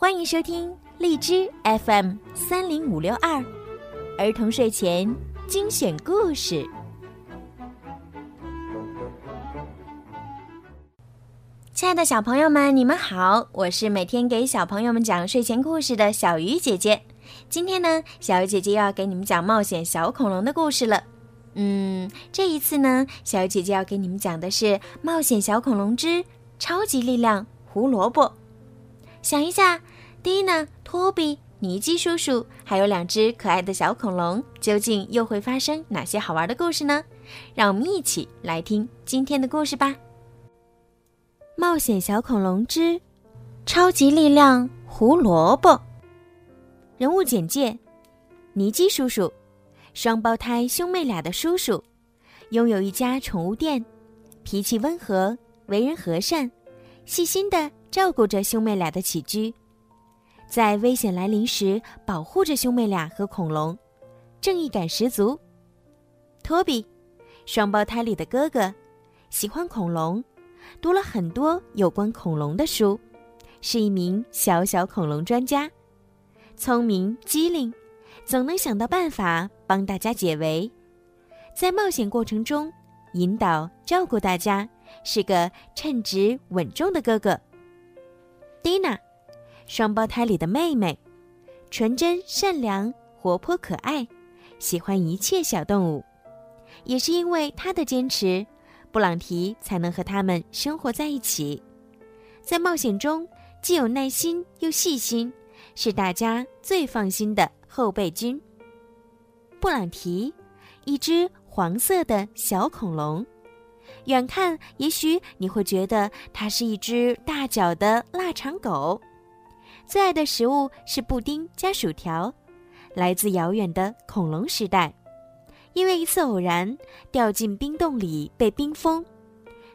欢迎收听荔枝 FM 三零五六二儿童睡前精选故事。亲爱的小朋友们，你们好，我是每天给小朋友们讲睡前故事的小鱼姐姐。今天呢，小鱼姐姐要给你们讲冒险小恐龙的故事了。嗯，这一次呢，小鱼姐姐要给你们讲的是《冒险小恐龙之超级力量胡萝卜》。想一下，蒂娜、托比、尼基叔叔，还有两只可爱的小恐龙，究竟又会发生哪些好玩的故事呢？让我们一起来听今天的故事吧！《冒险小恐龙之超级力量胡萝卜》人物简介：尼基叔叔，双胞胎兄妹俩的叔叔，拥有一家宠物店，脾气温和，为人和善，细心的。照顾着兄妹俩的起居，在危险来临时保护着兄妹俩和恐龙，正义感十足。托比，双胞胎里的哥哥，喜欢恐龙，读了很多有关恐龙的书，是一名小小恐龙专家，聪明机灵，总能想到办法帮大家解围，在冒险过程中引导照顾大家，是个称职稳重的哥哥。蒂娜，双胞胎里的妹妹，纯真善良、活泼可爱，喜欢一切小动物。也是因为她的坚持，布朗提才能和他们生活在一起。在冒险中，既有耐心又细心，是大家最放心的后备军。布朗提，一只黄色的小恐龙。远看，也许你会觉得它是一只大脚的腊肠狗，最爱的食物是布丁加薯条，来自遥远的恐龙时代，因为一次偶然掉进冰洞里被冰封，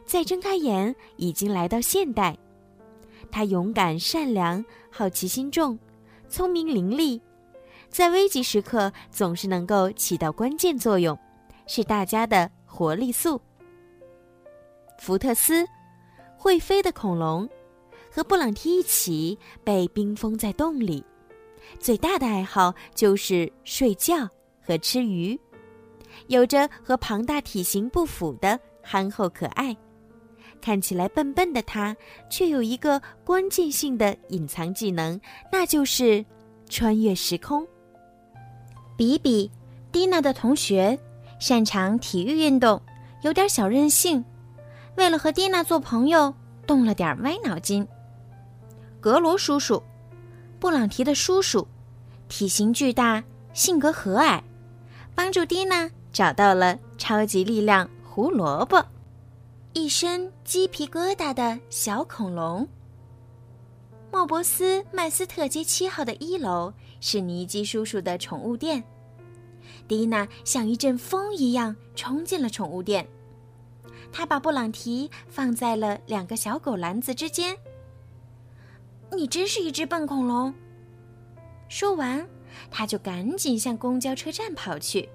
再睁开眼已经来到现代。它勇敢善良，好奇心重，聪明伶俐，在危急时刻总是能够起到关键作用，是大家的活力素。福特斯，会飞的恐龙，和布朗提一起被冰封在洞里。最大的爱好就是睡觉和吃鱼，有着和庞大体型不符的憨厚可爱。看起来笨笨的他，却有一个关键性的隐藏技能，那就是穿越时空。比比，蒂娜的同学，擅长体育运动，有点小任性。为了和蒂娜做朋友，动了点歪脑筋。格罗叔叔，布朗提的叔叔，体型巨大，性格和蔼，帮助蒂娜找到了超级力量胡萝卜，一身鸡皮疙瘩的小恐龙。莫伯斯麦斯特街七号的一楼是尼基叔叔的宠物店，蒂娜像一阵风一样冲进了宠物店。他把布朗提放在了两个小狗篮子之间。你真是一只笨恐龙。说完，他就赶紧向公交车站跑去。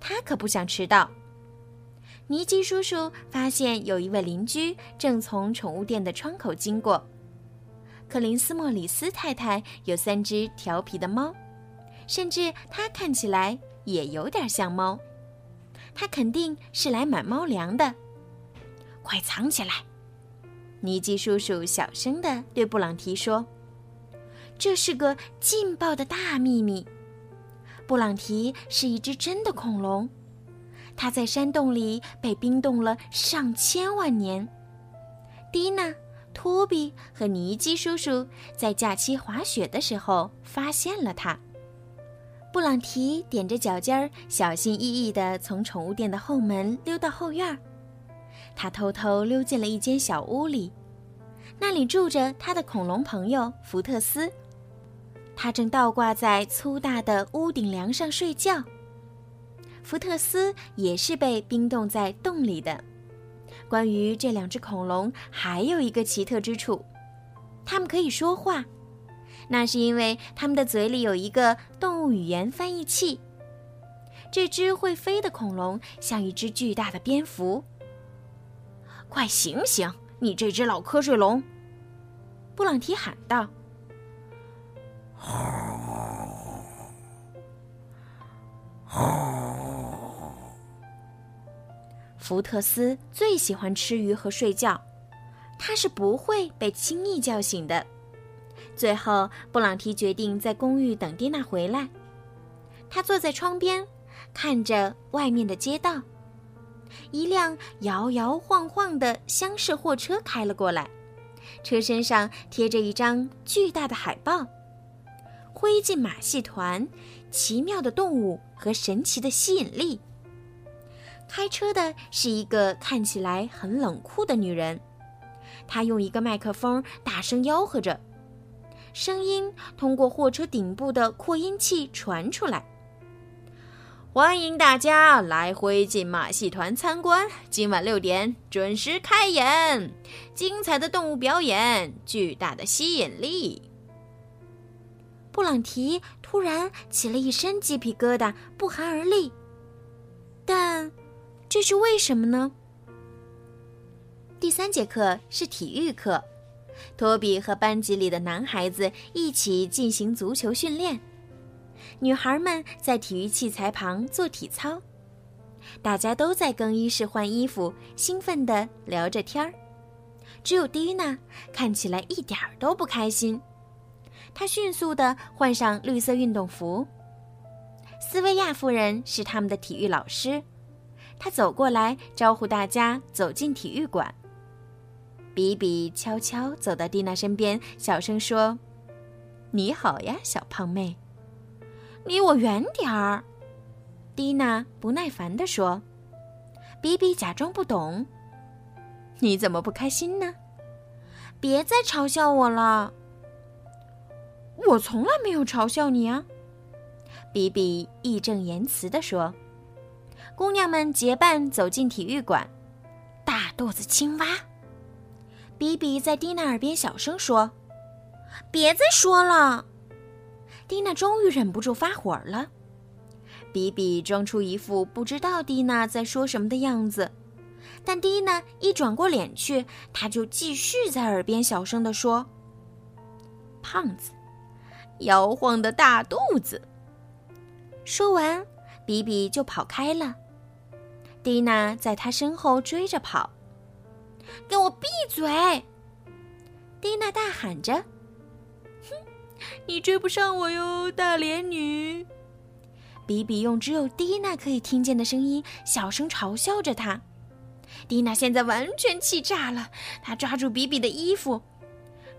他可不想迟到。尼基叔叔发现有一位邻居正从宠物店的窗口经过。克林斯莫里斯太太有三只调皮的猫，甚至它看起来也有点像猫。它肯定是来买猫粮的。快藏起来！尼基叔叔小声地对布朗提说：“这是个劲爆的大秘密。布朗提是一只真的恐龙，它在山洞里被冰冻了上千万年。蒂娜、托比和尼基叔叔在假期滑雪的时候发现了它。布朗提踮着脚尖儿，小心翼翼地从宠物店的后门溜到后院儿。”他偷偷溜进了一间小屋里，那里住着他的恐龙朋友福特斯。他正倒挂在粗大的屋顶梁上睡觉。福特斯也是被冰冻在洞里的。关于这两只恐龙，还有一个奇特之处：它们可以说话，那是因为它们的嘴里有一个动物语言翻译器。这只会飞的恐龙像一只巨大的蝙蝠。快醒醒！你这只老瞌睡龙！布朗提喊道。福特斯最喜欢吃鱼和睡觉，他是不会被轻易叫醒的。最后，布朗提决定在公寓等蒂娜回来。他坐在窗边，看着外面的街道。一辆摇摇晃晃的厢式货车开了过来，车身上贴着一张巨大的海报：“灰烬马戏团，奇妙的动物和神奇的吸引力。”开车的是一个看起来很冷酷的女人，她用一个麦克风大声吆喝着，声音通过货车顶部的扩音器传出来。欢迎大家来灰烬马戏团参观，今晚六点准时开演，精彩的动物表演，巨大的吸引力。布朗提突然起了一身鸡皮疙瘩，不寒而栗。但这是为什么呢？第三节课是体育课，托比和班级里的男孩子一起进行足球训练。女孩们在体育器材旁做体操，大家都在更衣室换衣服，兴奋地聊着天儿。只有蒂娜看起来一点儿都不开心。她迅速地换上绿色运动服。斯维亚夫人是他们的体育老师，她走过来招呼大家走进体育馆。比比悄悄走到蒂娜身边，小声说：“你好呀，小胖妹。”离我远点儿，蒂娜不耐烦地说。比比假装不懂。你怎么不开心呢？别再嘲笑我了。我从来没有嘲笑你啊！比比义正言辞地说。姑娘们结伴走进体育馆。大肚子青蛙。比比在蒂娜耳边小声说：“别再说了。”蒂娜终于忍不住发火了，比比装出一副不知道蒂娜在说什么的样子，但蒂娜一转过脸去，他就继续在耳边小声地说：“胖子，摇晃的大肚子。”说完，比比就跑开了。蒂娜在他身后追着跑，“给我闭嘴！”蒂娜大喊着。你追不上我哟，大脸女！比比用只有蒂娜可以听见的声音小声嘲笑着她。蒂娜现在完全气炸了，她抓住比比的衣服：“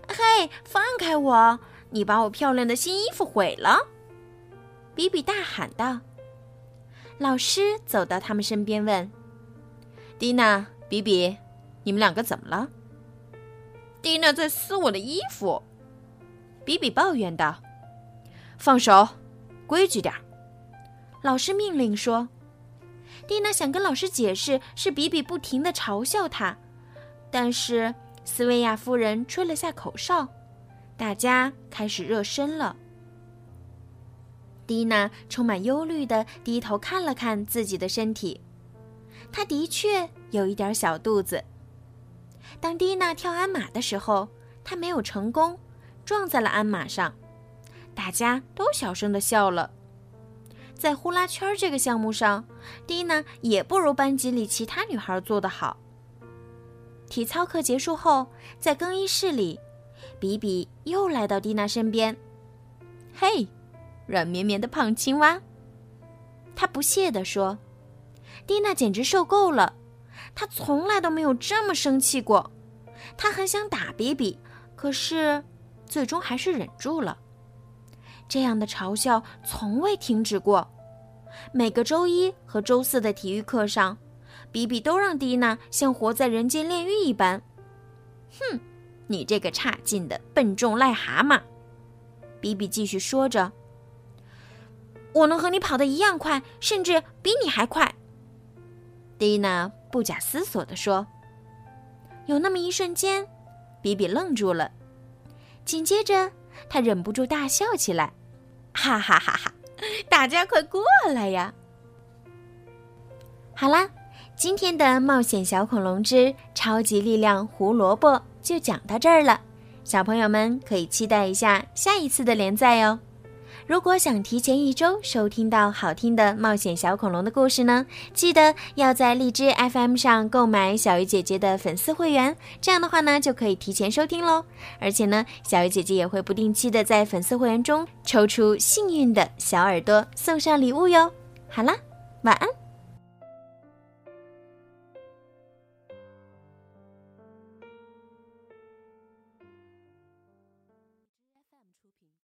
嘿，放开我！你把我漂亮的新衣服毁了！”比比大喊道。老师走到他们身边问：“蒂娜，比比，你们两个怎么了？”蒂娜在撕我的衣服。比比抱怨道：“放手，规矩点儿。”老师命令说。蒂娜想跟老师解释，是比比不停的嘲笑她，但是斯维亚夫人吹了下口哨，大家开始热身了。蒂娜充满忧虑的低头看了看自己的身体，她的确有一点小肚子。当蒂娜跳鞍马的时候，她没有成功。撞在了鞍马上，大家都小声的笑了。在呼啦圈这个项目上，蒂娜也不如班级里其他女孩做得好。体操课结束后，在更衣室里，比比又来到蒂娜身边。“嘿，软绵绵的胖青蛙。”他不屑地说。蒂娜简直受够了，她从来都没有这么生气过。她很想打比比，可是。最终还是忍住了。这样的嘲笑从未停止过。每个周一和周四的体育课上，比比都让蒂娜像活在人间炼狱一般。哼，你这个差劲的笨重癞蛤蟆！比比继续说着：“我能和你跑得一样快，甚至比你还快。”蒂娜不假思索地说。有那么一瞬间，比比愣住了。紧接着，他忍不住大笑起来，哈哈哈哈！大家快过来呀！好啦，今天的冒险小恐龙之超级力量胡萝卜就讲到这儿了，小朋友们可以期待一下下一次的连载哦。如果想提前一周收听到好听的冒险小恐龙的故事呢，记得要在荔枝 FM 上购买小鱼姐姐的粉丝会员，这样的话呢就可以提前收听喽。而且呢，小鱼姐姐也会不定期的在粉丝会员中抽出幸运的小耳朵送上礼物哟。好啦，晚安。